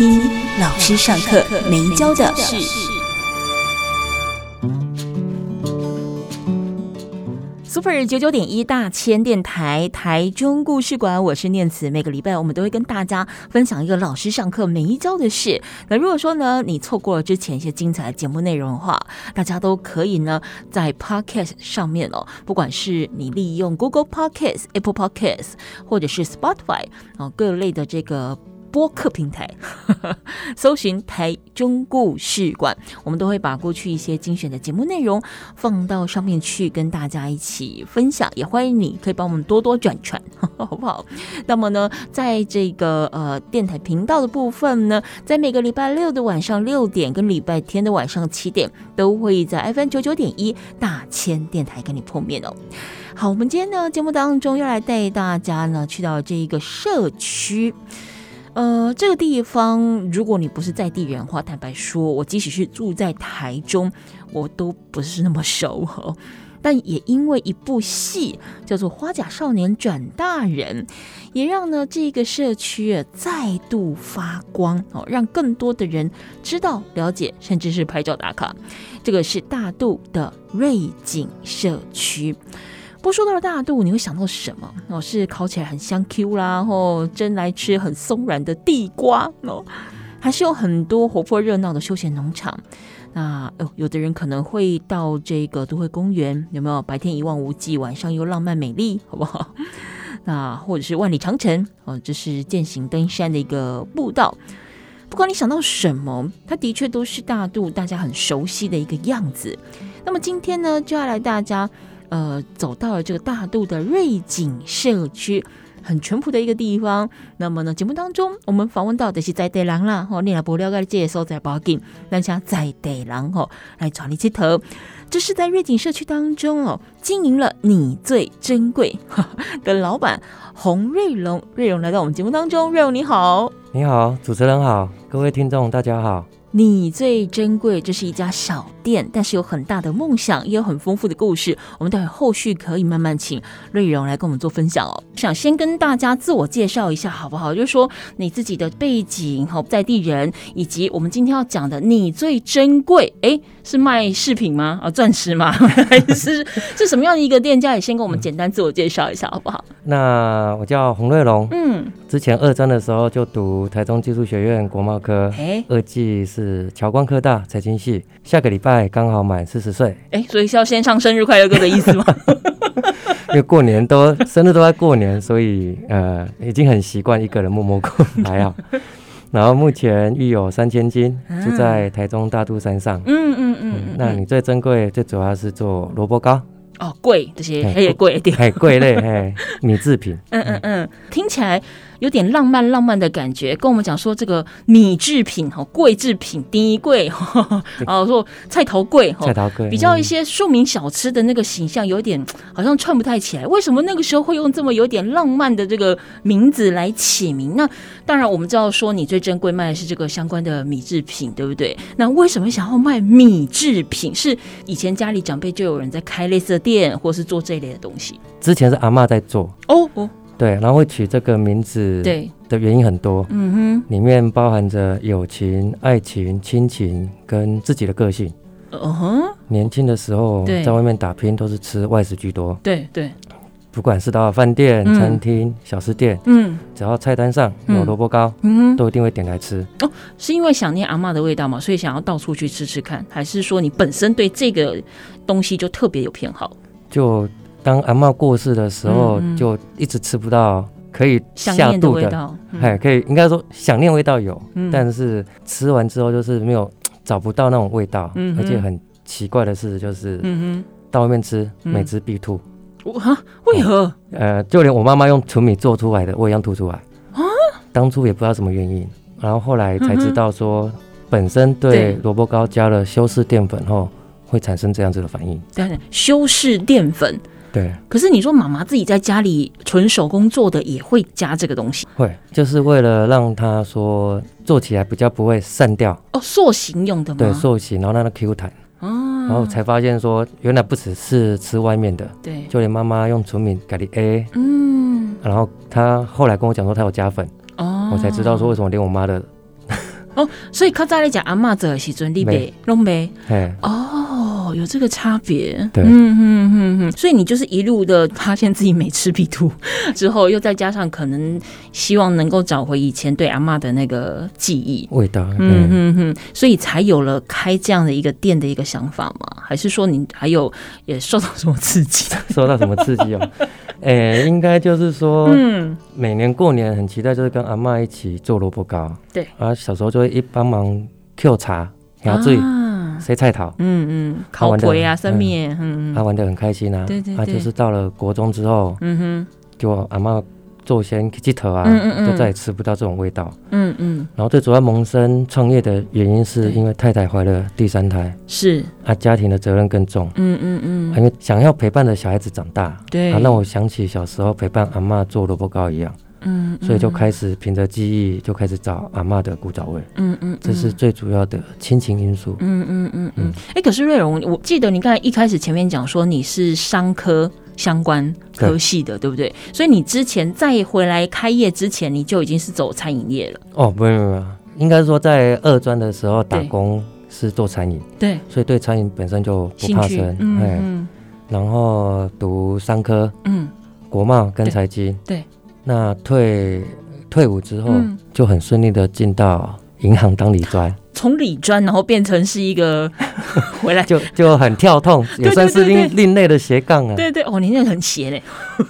听老师上课没教的事。Super 九九点一大千电台台中故事馆，我是念慈。每个礼拜我们都会跟大家分享一个老师上课没教的事。那如果说呢，你错过了之前一些精彩的节目内容的话，大家都可以呢在 Podcast 上面哦，不管是你利用 Google Podcast、Apple Podcast 或者是 Spotify 啊各类的这个。播客平台，搜寻台中故事馆，我们都会把过去一些精选的节目内容放到上面去，跟大家一起分享。也欢迎你可以帮我们多多转传，好不好？那么呢，在这个呃电台频道的部分呢，在每个礼拜六的晚上六点跟礼拜天的晚上七点，都会在 FM 九九点一大千电台跟你碰面哦。好，我们今天呢节目当中要来带大家呢去到这一个社区。呃，这个地方，如果你不是在地人的话，坦白说，我即使是住在台中，我都不是那么熟哦。但也因为一部戏叫做《花甲少年转大人》，也让呢这个社区啊再度发光哦，让更多的人知道、了解，甚至是拍照打卡。这个是大肚的瑞景社区。不说到了大肚，你会想到什么？哦，是烤起来很香 Q 啦，或蒸来吃很松软的地瓜哦，还是有很多活泼热闹的休闲农场。那哦，有的人可能会到这个都会公园，有没有？白天一望无际，晚上又浪漫美丽，好不好？那或者是万里长城哦，这是健行登山的一个步道。不管你想到什么，它的确都是大肚大家很熟悉的一个样子。那么今天呢，就要来大家。呃，走到了这个大渡的瑞景社区，很淳朴的一个地方。那么呢，节目当中我们访问到的是在地人啦，哦，你也不了解这些所在不要紧，那像在地人哦来找你接头。这是在瑞景社区当中哦，经营了你最珍贵的老板洪瑞龙，瑞龙来到我们节目当中，瑞龙你好，你好，主持人好，各位听众大家好。你最珍贵，这是一家小店，但是有很大的梦想，也有很丰富的故事。我们待会后续可以慢慢请瑞荣来跟我们做分享哦。想先跟大家自我介绍一下，好不好？就是说你自己的背景，好，在地人，以及我们今天要讲的你最珍贵，哎，是卖饰品吗？啊，钻石吗？还是是什么样的一个店家？也先跟我们简单自我介绍一下，好不好？那我叫洪瑞龙，嗯，之前二专的时候就读台中技术学院国贸科，哎，二技是。是侨光科大财经系，下个礼拜刚好满四十岁，哎，所以是要先唱生日快乐歌的意思吗？因为过年都生日都在过年，所以呃已经很习惯一个人默默过来啊。然后目前育有三千斤，住在台中大肚山上。嗯嗯嗯，那你最珍贵，最主要是做萝卜糕哦，贵这些还也贵一点，还贵类 嘿，米制品。嗯嗯嗯，听起来。有点浪漫浪漫的感觉，跟我们讲说这个米制品哈，贵制品第一贵哈，哦说菜头贵哈，菜头贵比较一些庶民小吃的那个形象，有点好像串不太起来。为什么那个时候会用这么有点浪漫的这个名字来起名？那当然我们知道说你最珍贵卖的是这个相关的米制品，对不对？那为什么想要卖米制品？是以前家里长辈就有人在开类似的店，或是做这一类的东西？之前是阿妈在做哦哦。对，然后会取这个名字对的原因很多，嗯哼，里面包含着友情、爱情、亲情跟自己的个性。嗯哼，年轻的时候在外面打拼都是吃外食居多，对对，不管是到饭店、餐厅、小吃店，嗯，只要菜单上有萝卜糕，嗯，都一定会点来吃。哦，是因为想念阿嬷的味道嘛？所以想要到处去吃吃看，还是说你本身对这个东西就特别有偏好？就。当阿嬷过世的时候，就一直吃不到可以下肚的，哎、嗯，可以应该说想念味道有，嗯、但是吃完之后就是没有 找不到那种味道，嗯、而且很奇怪的是，就是到外面吃每次必吐。啊？为何？呃，就连我妈妈用纯米做出来的，我一样吐出来。啊？当初也不知道什么原因，然后后来才知道说，本身对萝卜糕加了修饰淀粉后，会产生这样子的反应。对，修饰淀粉。对。可是你说妈妈自己在家里纯手工做的也会加这个东西？会，就是为了让它说做起来比较不会散掉。哦，塑形用的吗？对，塑形，然后让它 Q 弹。哦。然后才发现说，原来不只是吃外面的，对，就连妈妈用纯米咖喱 A，嗯。然后她后来跟我讲说，她有加粉。哦。我才知道说，为什么连我妈的。哦，所以较早你讲阿嬷做的时阵，你没拢没？嘿。哦。有这个差别，对，嗯嗯嗯嗯，所以你就是一路的发现自己每吃必吐，之后又再加上可能希望能够找回以前对阿妈的那个记忆味道，嗯嗯嗯，所以才有了开这样的一个店的一个想法吗？还是说你还有也受到什么刺激？受到什么刺激哦？哎、欸，应该就是说，嗯，每年过年很期待，就是跟阿妈一起做萝卜糕，对，啊，小时候就会一帮忙 Q 茶、压醉。塞菜头，嗯嗯，烤粿啊，生面，嗯，他玩的很开心啊。对对对。他就是到了国中之后，嗯哼，就阿嬷做先鸡头啊，就再也吃不到这种味道。嗯嗯。然后最主要萌生创业的原因，是因为太太怀了第三胎，是啊，家庭的责任更重。嗯嗯嗯。因为想要陪伴着小孩子长大，对，啊，让我想起小时候陪伴阿嬷做萝卜糕一样。嗯，所以就开始凭着记忆就开始找阿妈的古早味。嗯嗯，这是最主要的亲情因素。嗯嗯嗯嗯。哎、欸，可是瑞荣，我记得你刚才一开始前面讲说你是商科相关科系的，对，对不对？所以你之前再回来开业之前，你就已经是走餐饮业了。哦，不用不用，应该说在二专的时候打工是做餐饮。对，所以对餐饮本身就不怕生。嗯嗯。然后读商科，嗯，国贸跟财经。对。那退退伍之后，就很顺利的进到银行当理专，从理专然后变成是一个 回来。就就很跳痛，也算是另另类的斜杠啊。对对哦，你那个很斜嘞，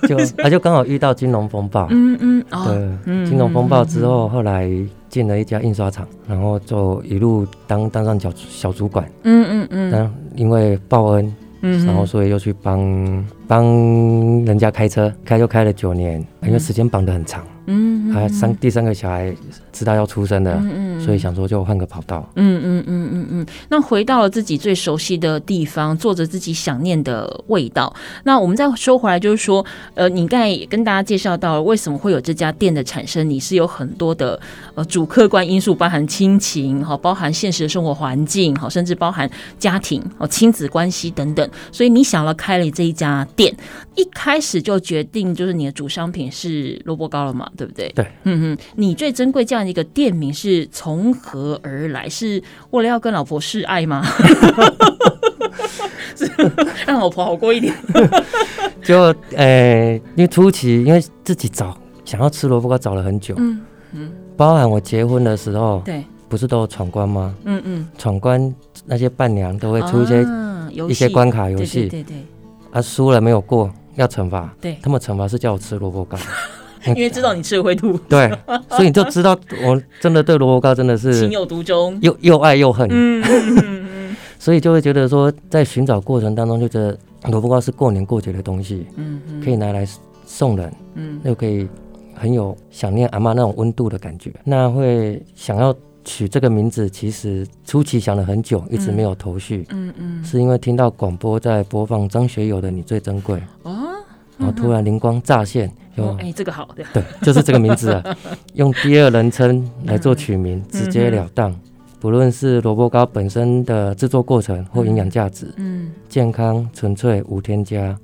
就他 就刚好遇到金融风暴，嗯嗯，对，金融风暴之后，后来进了一家印刷厂，然后就一路当当上小小主管，嗯嗯嗯，但因为报恩。嗯，然后所以又去帮帮人家开车，开就开了九年，因为时间绑得很长。嗯，还三第三个小孩知道要出生的，嗯嗯，所以想说就换个跑道。嗯嗯嗯嗯嗯。那回到了自己最熟悉的地方，做着自己想念的味道。那我们再说回来，就是说，呃，你刚才也跟大家介绍到了为什么会有这家店的产生，你是有很多的呃主客观因素，包含亲情哈，包含现实的生活环境哈，甚至包含家庭哦、亲子关系等等。所以你想了开了这一家店，一开始就决定就是你的主商品是萝卜糕了嘛？对不对？对，嗯嗯，你最珍贵这样的一个店名是从何而来？是为了要跟老婆示爱吗？让老婆好过一点。就呃，因为初期因为自己找想要吃萝卜糕找了很久，嗯嗯，包含我结婚的时候，对，不是都有闯关吗？嗯嗯，闯关那些伴娘都会出一些、啊、一些关卡游戏，对对对，啊，输了没有过要惩罚，对，他们惩罚是叫我吃萝卜糕。因为知道你吃了会吐，对，所以你就知道我真的对萝卜糕真的是情有独钟，又又爱又恨。嗯嗯 所以就会觉得说，在寻找过程当中，就觉得萝卜糕是过年过节的东西，嗯，可以拿来送人，嗯，又可以很有想念阿妈那种温度的感觉。那会想要取这个名字，其实初期想了很久，一直没有头绪。嗯嗯，是因为听到广播在播放张学友的《你最珍贵》，哦，然后突然灵光乍现。用，哎、欸，这个好，对，对，就是这个名字啊，用第二人称来做取名，嗯、直截了当。嗯、不论是萝卜糕本身的制作过程或营养价值，嗯，健康纯粹无添加，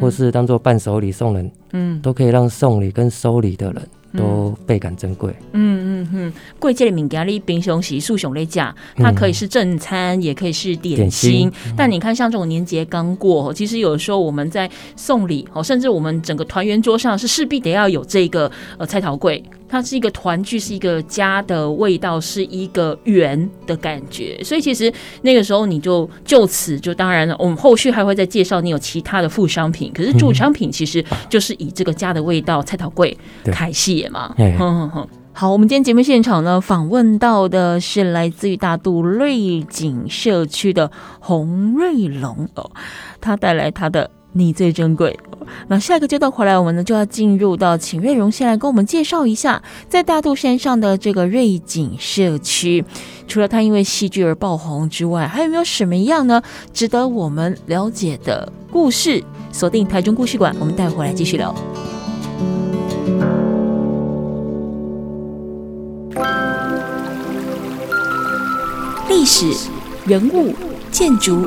或是当做伴手礼送人，嗯，都可以让送礼跟收礼的人。都倍感珍贵。嗯嗯嗯，贵这里物件你平常时素上在吃，它可以是正餐，也可以是点心。但你看，像这种年节刚过，其实有的时候我们在送礼哦，甚至我们整个团圆桌上是势必得要有这个呃菜头粿。它是一个团聚，是一个家的味道，是一个圆的感觉。所以其实那个时候你就就此就当然了，我们后续还会再介绍你有其他的副商品。可是主商品其实就是以这个家的味道菜桃柜开戏嘛。好，我们今天节目现场呢，访问到的是来自于大肚瑞景社区的洪瑞龙哦，他带来他的你最珍贵。那下一个阶段回来，我们呢就要进入到，请瑞荣先来跟我们介绍一下，在大肚山上的这个瑞景社区，除了它因为戏剧而爆红之外，还有没有什么样呢值得我们了解的故事？锁定台中故事馆，我们待会来继续聊。历史、人物、建筑、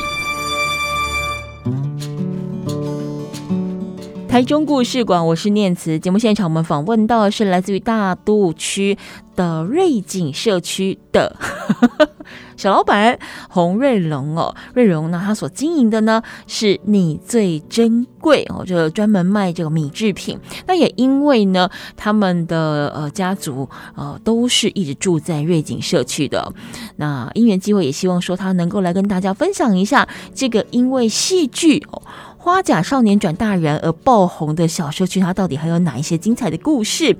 台中故事馆，我是念慈。节目现场，我们访问到的是来自于大肚区的瑞景社区的 小老板洪瑞龙哦。瑞榕呢，他所经营的呢是你最珍贵哦，就专门卖这个米制品。那也因为呢，他们的呃家族呃都是一直住在瑞景社区的。那因缘机会，也希望说他能够来跟大家分享一下这个因为戏剧哦。花甲少年转大人而爆红的小社区，它到底还有哪一些精彩的故事？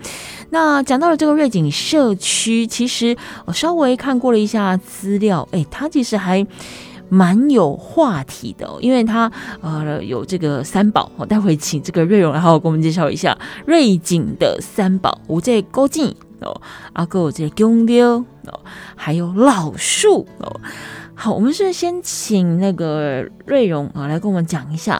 那讲到了这个瑞景社区，其实我稍微看过了一下资料，哎，它其实还蛮有话题的，因为它呃有这个三宝，我待会请这个瑞荣来好好给我们介绍一下瑞景的三宝，有这高进哦，阿哥有这个宫庙哦，还有老树哦。好，我们是先请那个瑞荣啊来跟我们讲一下，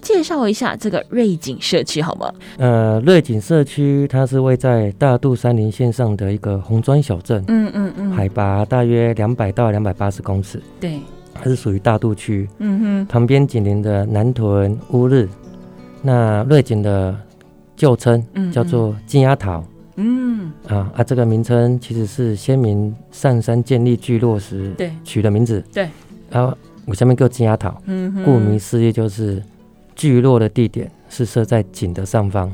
介绍一下这个瑞景社区好吗？呃，瑞景社区它是位在大肚山林线上的一个红砖小镇，嗯嗯嗯，海拔大约两百到两百八十公尺，对，它是属于大肚区，嗯哼，旁边紧邻的南屯、乌日，那瑞景的旧称叫做金鸭桃。嗯啊啊，这个名称其实是先民上山建立聚落时取的名字。对，然后我下面叫金鸭桃。嗯，顾名思义就是聚落的地点是设在井的上方。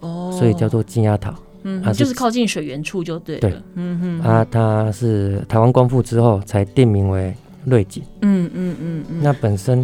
哦，所以叫做金鸭桃。嗯，啊，就是靠近水源处就对。对，嗯哼。啊，它是台湾光复之后才定名为瑞景。嗯嗯嗯嗯。那本身，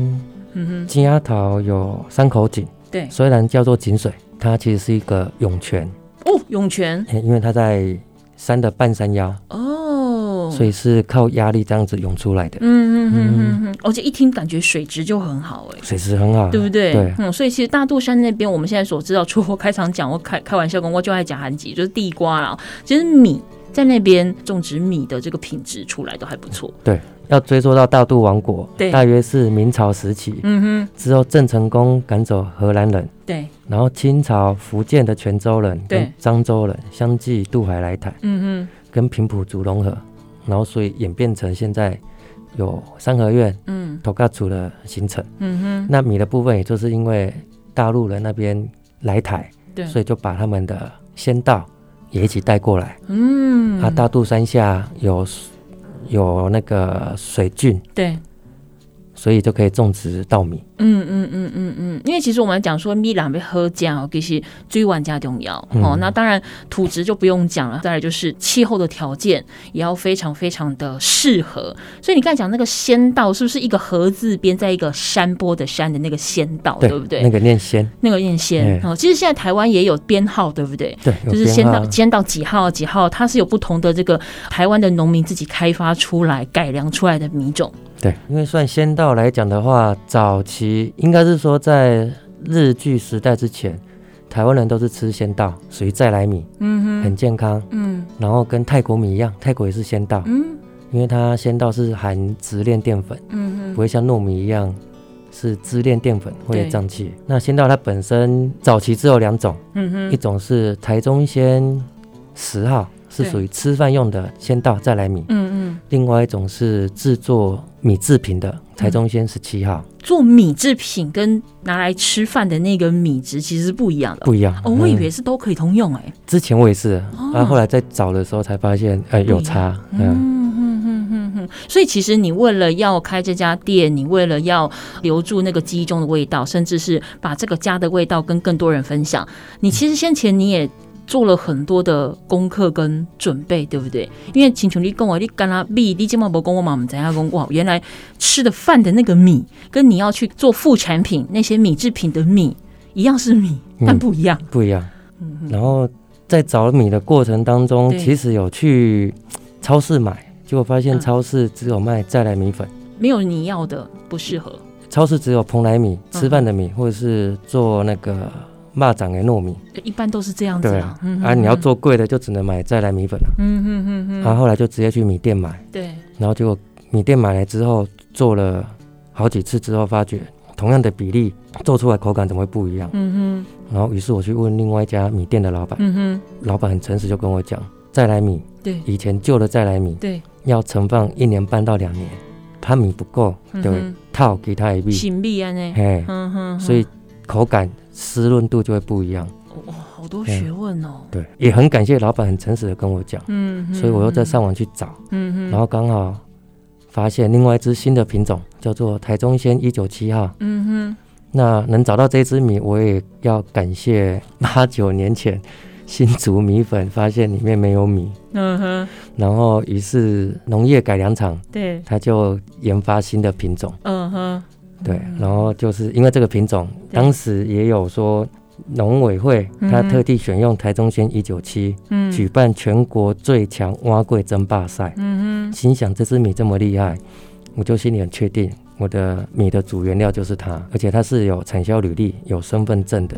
嗯哼，金鸭桃有三口井。对，虽然叫做井水，它其实是一个涌泉。哦，涌泉，因为它在山的半山腰哦，所以是靠压力这样子涌出来的。嗯嗯嗯嗯嗯，而且一听感觉水质就很好哎，水质很好，对不对？对，嗯，所以其实大肚山那边，我们现在所知道，除了开场讲 我开开玩笑跟我就爱讲韩籍，就是地瓜啦。其实米在那边种植米的这个品质出来都还不错。对。要追溯到大肚王国，对，大约是明朝时期。嗯哼，之后郑成功赶走荷兰人，对，然后清朝福建的泉州人跟漳州人相继渡海来台，嗯哼，跟平埔族融合，然后所以演变成现在有三合院、嗯，头家族的形成。嗯哼，那米的部分，也就是因为大陆人那边来台，对，所以就把他们的先到也一起带过来。嗯，啊，大肚山下有。有那个水菌，对，所以就可以种植稻米。嗯嗯嗯嗯嗯，因为其实我们讲说米两杯喝酱哦，其实最玩家重要哦。那当然土质就不用讲了，再来就是气候的条件也要非常非常的适合。所以你刚才讲那个仙道是不是一个禾字边在一个山坡的山的那个仙道，对不对？那个念仙，那个念仙哦。其实现在台湾也有编号，对不对？对，就是仙道，仙稻几号几号，它是有不同的这个台湾的农民自己开发出来改良出来的米种。对，因为算仙道来讲的话，早期应该是说在日据时代之前，台湾人都是吃仙稻，属于再来米，嗯哼，很健康，嗯，然后跟泰国米一样，泰国也是仙稻，嗯，因为它仙稻是含直链淀粉，嗯哼，不会像糯米一样是支链淀粉会有胀气。那仙稻它本身早期只有两种，嗯哼，一种是台中仙十号。是属于吃饭用的仙稻再来米，嗯嗯，另外一种是制作米制品的台中先十七号。嗯。做米制品跟拿来吃饭的那个米质其实是不一样的，不一样。哦，我以为是都可以通用哎、欸。之前我也是，然后后来在找的时候才发现，哎、欸，有差。嗯嗯嗯嗯嗯。哼，所以其实你为了要开这家店，你为了要留住那个记忆中的味道，甚至是把这个家的味道跟更多人分享，你其实先前你也做了很多的功课跟准备，对不对？因为请求你跟我，你跟他米，你今嘛不跟我嘛，我们怎样讲？哇，原来吃的饭的那个米，跟你要去做副产品那些米制品的米一样是米，但不一样，嗯、不一样。嗯，然后在找米的过程当中，其实有去超市买，结果发现超市只有卖再来米粉，没有你要的，不适合。超市只有蓬莱米，吃饭的米，或者是做那个。蚂蚱的糯米，一般都是这样子啊。啊，你要做贵的，就只能买再来米粉了。嗯嗯嗯嗯。然后后来就直接去米店买。对。然后结果米店买来之后，做了好几次之后，发觉同样的比例做出来口感怎么会不一样？嗯哼。然后于是我去问另外一家米店的老板。嗯哼。老板很诚实，就跟我讲，再来米，对，以前旧的再来米，对，要存放一年半到两年，怕米不够，对套给他一笔。新米啊呢？嘿。嗯哼。所以口感。湿润度就会不一样，哇，好多学问哦。对，也很感谢老板很诚实的跟我讲，嗯，所以我又在上网去找，嗯哼，然后刚好发现另外一支新的品种叫做台中仙一九七号，嗯哼，那能找到这支米，我也要感谢八九年前新竹米粉发现里面没有米，嗯哼，然后于是农业改良场对，他就研发新的品种，嗯哼。对，然后就是因为这个品种，当时也有说农委会他特地选用台中县一九七，举办全国最强蛙桂争霸赛。嗯哼，心想这支米这么厉害，我就心里很确定，我的米的主原料就是它，而且它是有产销履历、有身份证的。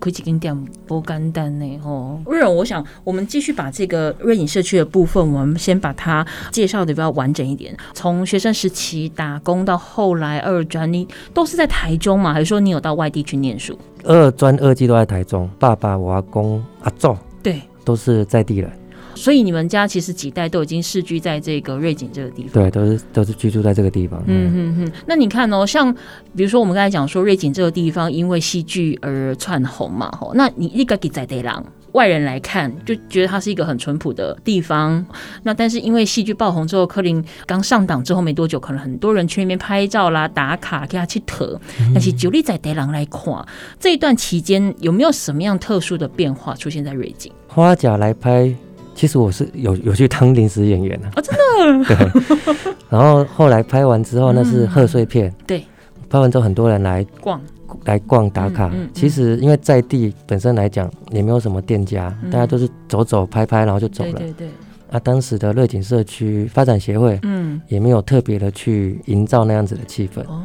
开几间店不简单呢，吼！瑞荣，我想我们继续把这个瑞影社区的部分，我们先把它介绍的比较完整一点。从学生时期打工到后来二专，你都是在台中吗？还是说你有到外地去念书？二专二技都在台中，爸爸、我阿公、阿祖，对，都是在地人。所以你们家其实几代都已经世居在这个瑞景这个地方，对，都是都是居住在这个地方。嗯嗯嗯。那你看哦，像比如说我们刚才讲说瑞景这个地方因为戏剧而窜红嘛，吼，那你一个给在地郎外人来看就觉得它是一个很淳朴的地方。那但是因为戏剧爆红之后，柯林刚上档之后没多久，可能很多人去那边拍照啦、打卡给他去特。但是就你在地人来看这一段期间，有没有什么样特殊的变化出现在瑞景？花甲来拍。其实我是有有去当临时演员啊哦，真的。对，然后后来拍完之后，那是贺岁片。对，拍完之后很多人来逛，来逛打卡。其实因为在地本身来讲也没有什么店家，大家都是走走拍拍，然后就走了。对对。啊，当时的乐景社区发展协会，嗯，也没有特别的去营造那样子的气氛。哦。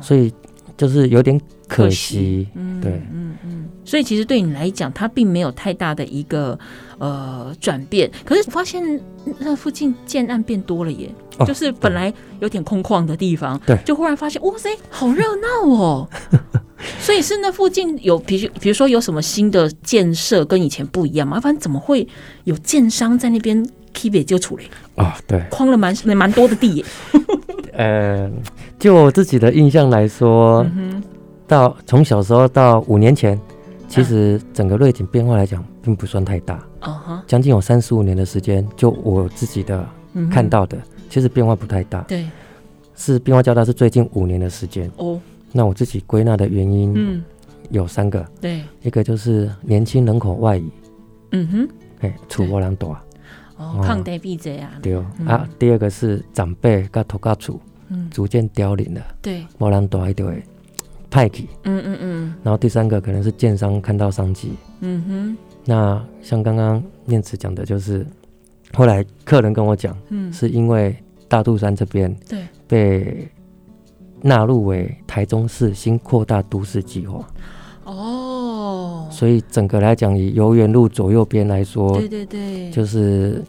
所以就是有点可惜。嗯，对，嗯嗯。所以其实对你来讲，它并没有太大的一个。呃，转变，可是发现那附近建案变多了耶，哦、就是本来有点空旷的地方，对，就忽然发现，哇塞，好热闹哦。所以是那附近有，比如比如说有什么新的建设跟以前不一样吗？反正怎么会有建商在那边 keep 就处理啊？对，框了蛮蛮多的地耶。呃，就我自己的印象来说，嗯、到从小时候到五年前。其实整个瑞景变化来讲，并不算太大。将近有三十五年的时间，就我自己的看到的，其实变化不太大。对，是变化较大是最近五年的时间。哦，那我自己归纳的原因，嗯有三个。对，一个就是年轻人口外移。嗯哼，哎，厝无人住。哦，抗地避者啊。对啊，第二个是长辈甲土家厝，逐渐凋零了。对，无人住一堆。派去，嗯嗯嗯，然后第三个可能是建商看到商机，嗯哼。那像刚刚念慈讲的，就是后来客人跟我讲，嗯，是因为大肚山这边对。被纳入为台中市新扩大都市计划，哦，所以整个来讲，以游园路左右边来说，对对对，就是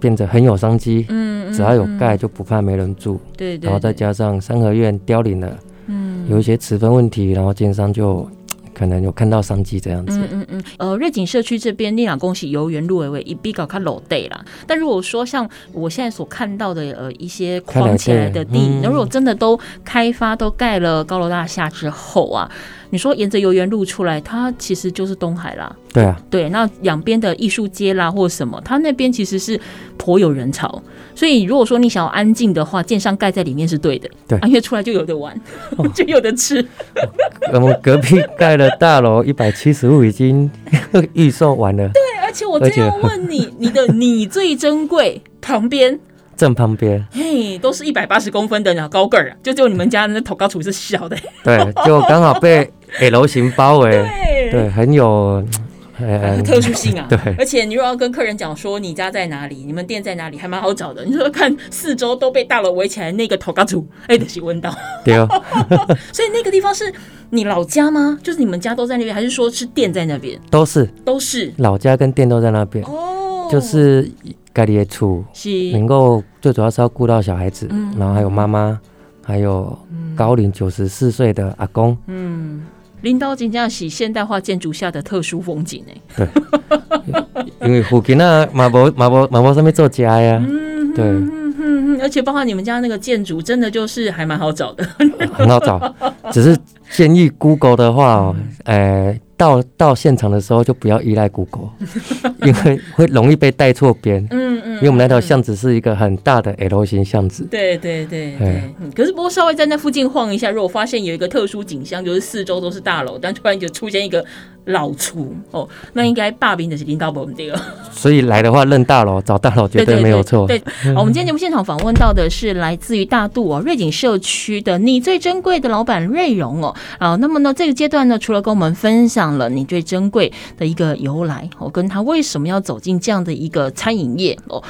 变得很有商机，嗯，只要有盖就不怕没人住，对对，然后再加上三合院凋零了。嗯，有一些持分问题，然后建商就可能有看到商机这样子。嗯嗯嗯。呃，瑞景社区这边，你老恭喜游园路为为一比较卡老地啦。但如果说像我现在所看到的呃一些框起来的地，那、嗯、如果真的都开发都盖了高楼大厦之后啊，你说沿着游园路出来，它其实就是东海啦。对啊，对，那两边的艺术街啦或什么，它那边其实是颇有人潮，所以如果说你想要安静的话，建商盖在里面是对的，对，因为出来就有的玩，哦、就有的吃。我们隔壁盖了大楼一百七十五，已经 预售完了。对，而且我这样问你，你的你最珍贵旁边。正旁边，嘿，都是一百八十公分的那高个儿，啊就就你们家那头高处是小的。对，就刚好被 L 型包围，对，对，很有、呃、特殊性啊。对，而且你如果要跟客人讲说你家在哪里，你们店在哪里，还蛮好找的。你说看四周都被大楼围起来，那个头高处，哎，得去问到。对哦。所以那个地方是你老家吗？就是你们家都在那边，还是说是店在那边？都是，都是老家跟店都在那边。哦，就是。盖的厝能够最主要是要顾到小孩子，嗯、然后还有妈妈，还有高龄九十四岁的阿公。嗯，领导真正是现代化建筑下的特殊风景呢。对，因为附近啊，马博马博马博上面做家呀。嗯，对。嗯，而且包括你们家那个建筑，真的就是还蛮好找的，很好找。只是建议 Google 的话哦，呃。到到现场的时候就不要依赖 Google，因为会容易被带错边。嗯嗯，因为我们那条巷子是一个很大的 L 型巷子。对对对对。可是不过稍微在那附近晃一下，如果发现有一个特殊景象，就是四周都是大楼，但突然就出现一个老厨哦，那应该霸兵的是领导我们这个。所以来的话认大楼找大楼绝对没有错。对，好，我们今天 节目现场访问到的是来自于大肚哦瑞景社区的你最珍贵的老板瑞荣哦。啊，那么呢这个阶段呢，除了跟我们分享。了你最珍贵的一个由来哦，跟他为什么要走进这样的一个餐饮业哦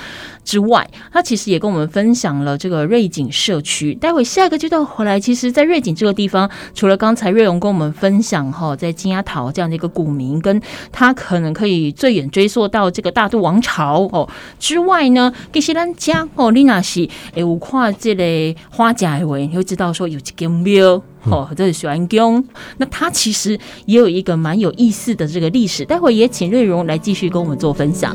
之外，他其实也跟我们分享了这个瑞景社区。待会下一个阶段回来，其实，在瑞景这个地方，除了刚才瑞荣跟我们分享哈，在金鸭桃这样的一个古名，跟他可能可以最远追溯到这个大渡王朝哦之外呢，其实咱家哦，你那是诶，有看这类花甲的话，你会知道说有几间庙。哦，这是水安宫，那它其实也有一个蛮有意思的这个历史，待会也请瑞荣来继续跟我们做分享。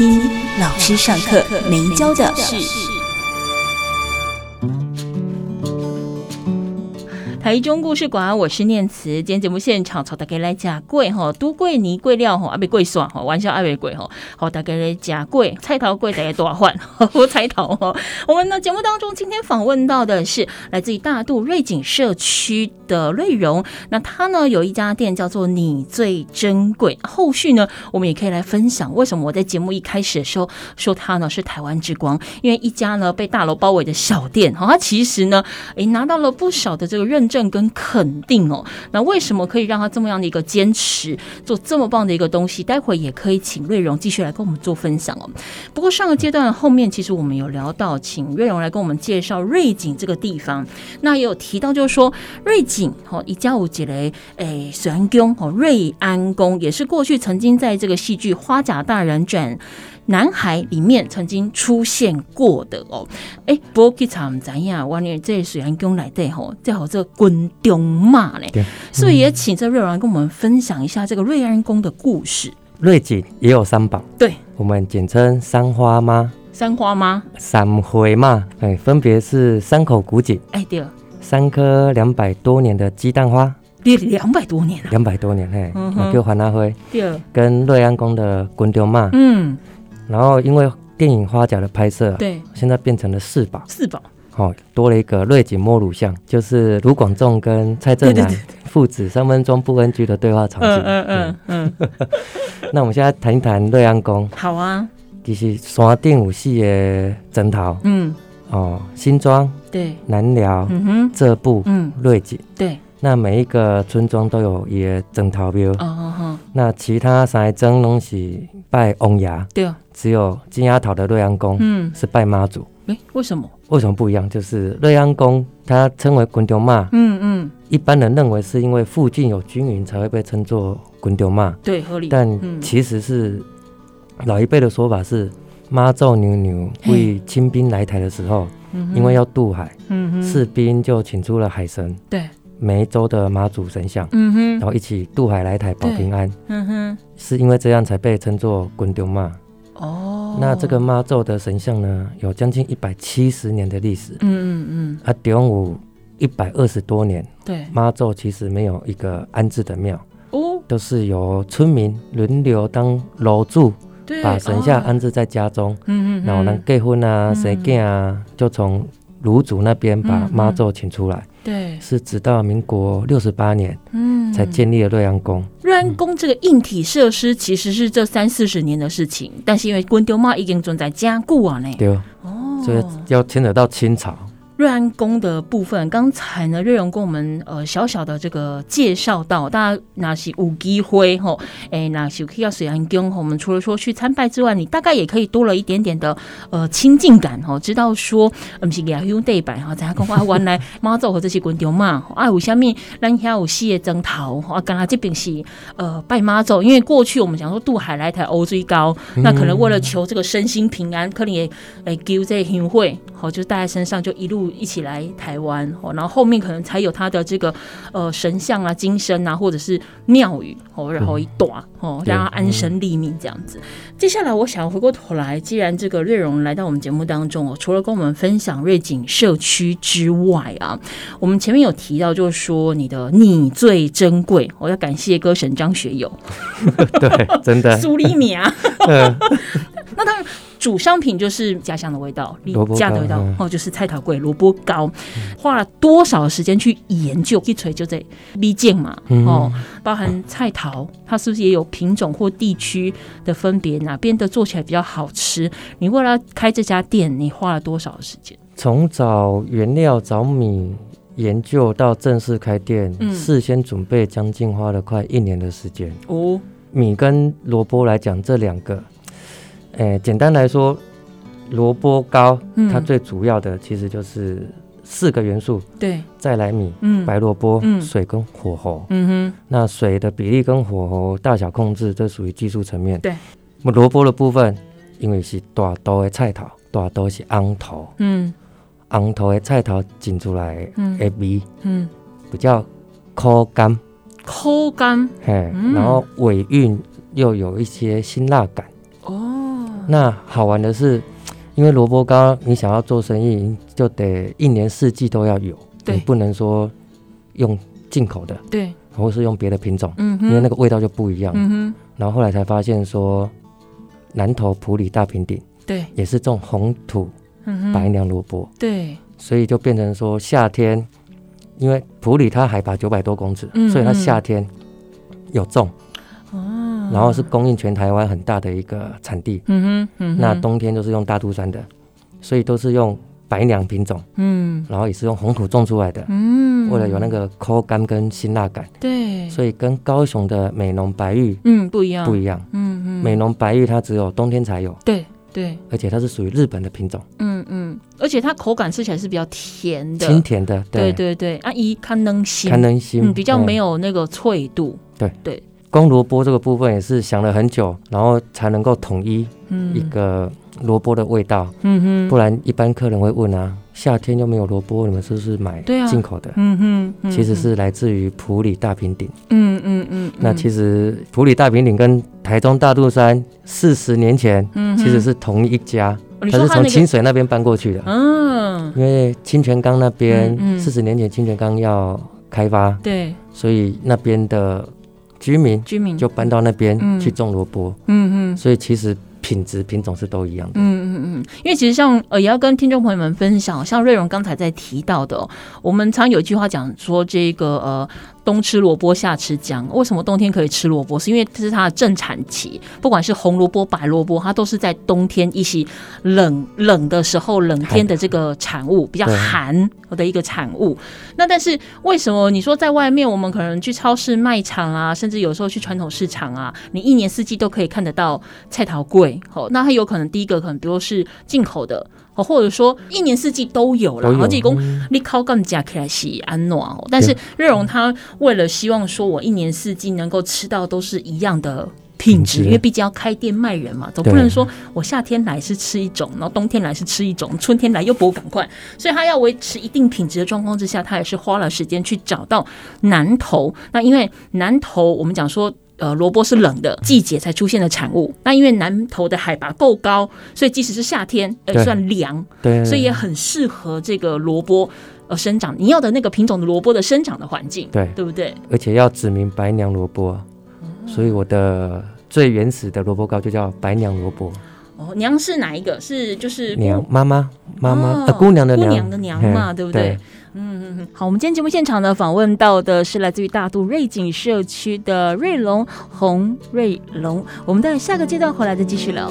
一老师上课没教的事。台中故事馆，我是念慈。今天节目现场，朝大家来讲贵哈，都贵泥贵料哈，阿别粿蒜哈，玩笑阿别粿哈，好，大家来讲贵，菜头贵大家多换，我菜头哈。我们的节目当中，今天访问到的是来自于大渡瑞景社区的瑞荣，那他呢有一家店叫做你最珍贵。后续呢，我们也可以来分享为什么我在节目一开始的时候说他呢是台湾之光，因为一家呢被大楼包围的小店哈，他其实呢诶拿到了不少的这个认正跟肯定哦，那为什么可以让他这么样的一个坚持做这么棒的一个东西？待会也可以请瑞荣继续来跟我们做分享哦。不过上个阶段后面其实我们有聊到，请瑞荣来跟我们介绍瑞景这个地方，那也有提到就是说瑞景哦，一家五几雷诶，水安宫哦，瑞安宫也是过去曾经在这个戏剧《花甲大人传》。男孩里面曾经出现过的哦，哎，不过剧场怎样？我念这水安宫来对吼，最好这滚中嘛呢，所以也请这瑞荣跟我们分享一下这个瑞安宫的故事。瑞景也有三宝，对，我们简称三花妈。三花妈，三回嘛，哎，分别是三口古井，哎对，三棵两百多年的鸡蛋花，对，两百多年了，两百多年嘿，那叫环大辉，对，跟瑞安宫的滚丢嘛，嗯。然后因为电影《花甲》的拍摄，对，现在变成了四宝，四宝，好，多了一个瑞景莫鲁像，就是卢广仲跟蔡振南父子三分钟不 NG 的对话场景。嗯嗯嗯。那我们现在谈一谈瑞安宫。好啊。就是山顶有四个枕头。嗯。哦，新庄。对。南寮。嗯哼。这部。嗯。瑞景。对。那每一个村庄都有一个枕头庙。哦哦。那其他三个庄拢是拜王爷。对。只有金鸭桃的瑞安宫，嗯，是拜妈祖，哎，为什么？为什么不一样？就是瑞安宫它称为滚丢妈，嗯嗯，一般人认为是因为附近有军营才会被称作滚丢妈，对，合理。但其实是老一辈的说法是妈祖牛牛为清兵来台的时候，因为要渡海，嗯士兵就请出了海神，对。梅州的妈祖神像，嗯哼，然后一起渡海来台保平安，嗯哼，是因为这样才被称作滚丢妈。哦，那这个妈祖的神像呢，有将近一百七十年的历史，嗯嗯嗯，啊，中午一百二十多年，对，妈祖其实没有一个安置的庙，哦，都是由村民轮流当楼主，对，把神像安置在家中，嗯嗯，然后呢，结婚啊、生囝啊，就从炉主那边把妈祖请出来。对，是直到民国六十八年，嗯，才建立了瑞安宫。瑞安宫这个硬体设施其实是这三四十年的事情，但是因为滚丢帽已经存在加固啊呢，对哦，所以要牵扯到清朝。瑞安宫的部分，刚才呢，瑞荣跟我们呃小小的这个介绍到，大家那是有机会吼，哎，那是可以到瑞安宫，我们除了说去参拜之外，你大概也可以多了一点点的呃亲近感吼，知道说，不是给他用对白哈，在讲啊，原来妈祖和这些观众嘛，啊，有虾米，咱遐有四个钟头，啊，刚才这边是呃拜妈祖，因为过去我们讲说渡海来台欧最高，那可能为了求这个身心平安，可能也哎丢这香会，好，就带在身上，就一路。一起来台湾哦，然后后面可能才有他的这个呃神像啊、金身啊，或者是庙宇哦，然后一段哦，让他安身立命这样子。接下来，我想回过头来，既然这个瑞荣来到我们节目当中哦，除了跟我们分享瑞景社区之外啊，我们前面有提到，就是说你的你最珍贵，我要感谢歌神张学友，对，真的苏丽米啊，那当然。主商品就是家乡的味道，家的味道哦，就是菜头粿、萝卜糕，花了多少时间去研究？一锤就在立剑嘛，哦，包含菜头，它是不是也有品种或地区的分别？哪边的做起来比较好吃？你为了开这家店，你花了多少时间？从找原料、找米、研究到正式开店，嗯、事先准备将近花了快一年的时间。哦，米跟萝卜来讲，这两个。诶，简单来说，萝卜糕它最主要的其实就是四个元素，对，再来米，嗯，白萝卜，水跟火候，嗯哼，那水的比例跟火候大小控制，这属于技术层面，对。那么萝卜的部分，因为是大多的菜头，大多是昂头，嗯，红头的菜头浸出来，嗯，的味，嗯，比较口干，口干，嘿，然后尾韵又有一些辛辣感，哦。那好玩的是，因为萝卜糕你想要做生意，就得一年四季都要有，你不能说用进口的，对，或是用别的品种，嗯哼，因为那个味道就不一样，嗯哼。然后后来才发现说，南投埔里大平顶，对，也是种红土白娘萝卜，对，所以就变成说夏天，因为埔里它海拔九百多公尺，所以它夏天有种。然后是供应全台湾很大的一个产地，嗯哼，嗯哼，那冬天都是用大肚山的，所以都是用白娘品种，嗯，然后也是用红土种出来的，嗯，为了有那。个口感跟辛辣感，对，所以跟高雄的美浓白玉，嗯，不一样，不一样，嗯嗯，美浓白玉它只有冬天才有，对对，而且它是属于日本的品种，嗯嗯，而且它口感吃起来是比较甜的，清甜的，对对对，阿姨看能心，看能心，比较没有那个脆度，对对。公萝卜这个部分也是想了很久，然后才能够统一一个萝卜的味道。嗯哼，不然一般客人会问啊，夏天又没有萝卜，你们是不是买进口的？嗯哼，其实是来自于普里大平顶。嗯嗯嗯。那其实普里大平顶跟台中大肚山四十年前其实是同一家，它是从清水那边搬过去的。嗯，因为清泉岗那边四十年前清泉岗要开发，对，所以那边的。居民居民。就搬到那边去种萝卜，嗯嗯，所以其实品质品种是都一样的，嗯嗯嗯，因为其实像呃也要跟听众朋友们分享，像瑞荣刚才在提到的，我们常有一句话讲说这个呃。冬吃萝卜，夏吃姜。为什么冬天可以吃萝卜？是因为这是它的正产期。不管是红萝卜、白萝卜，它都是在冬天一些冷冷的时候、冷天的这个产物，比较寒的一个产物。那但是为什么你说在外面，我们可能去超市、卖场啊，甚至有时候去传统市场啊，你一年四季都可以看得到菜桃贵。哦，那它有可能第一个可能比如是进口的。哦，或者说一年四季都有了。好几公你靠干加起来是安暖哦，但是热荣他为了希望说我一年四季能够吃到都是一样的。品质，因为毕竟要开店卖人嘛，总不能说我夏天来是吃一种，然后冬天来是吃一种，春天来又不赶快，所以他要维持一定品质的状况之下，他也是花了时间去找到南投。那因为南投我们讲说，呃，萝卜是冷的季节才出现的产物，那因为南投的海拔够高，所以即使是夏天，呃，算凉，对，所以也很适合这个萝卜呃生长。你要的那个品种的萝卜的生长的环境，对，对不对？而且要指明白娘萝卜。所以我的最原始的萝卜糕就叫白娘萝卜。哦，娘是哪一个？是就是娘妈妈妈妈呃姑娘的娘，姑娘的娘嘛，对不对？嗯嗯嗯。好，我们今天节目现场呢，访问到的是来自于大渡瑞景社区的瑞龙洪瑞龙。我们在下个阶段回来再继续聊。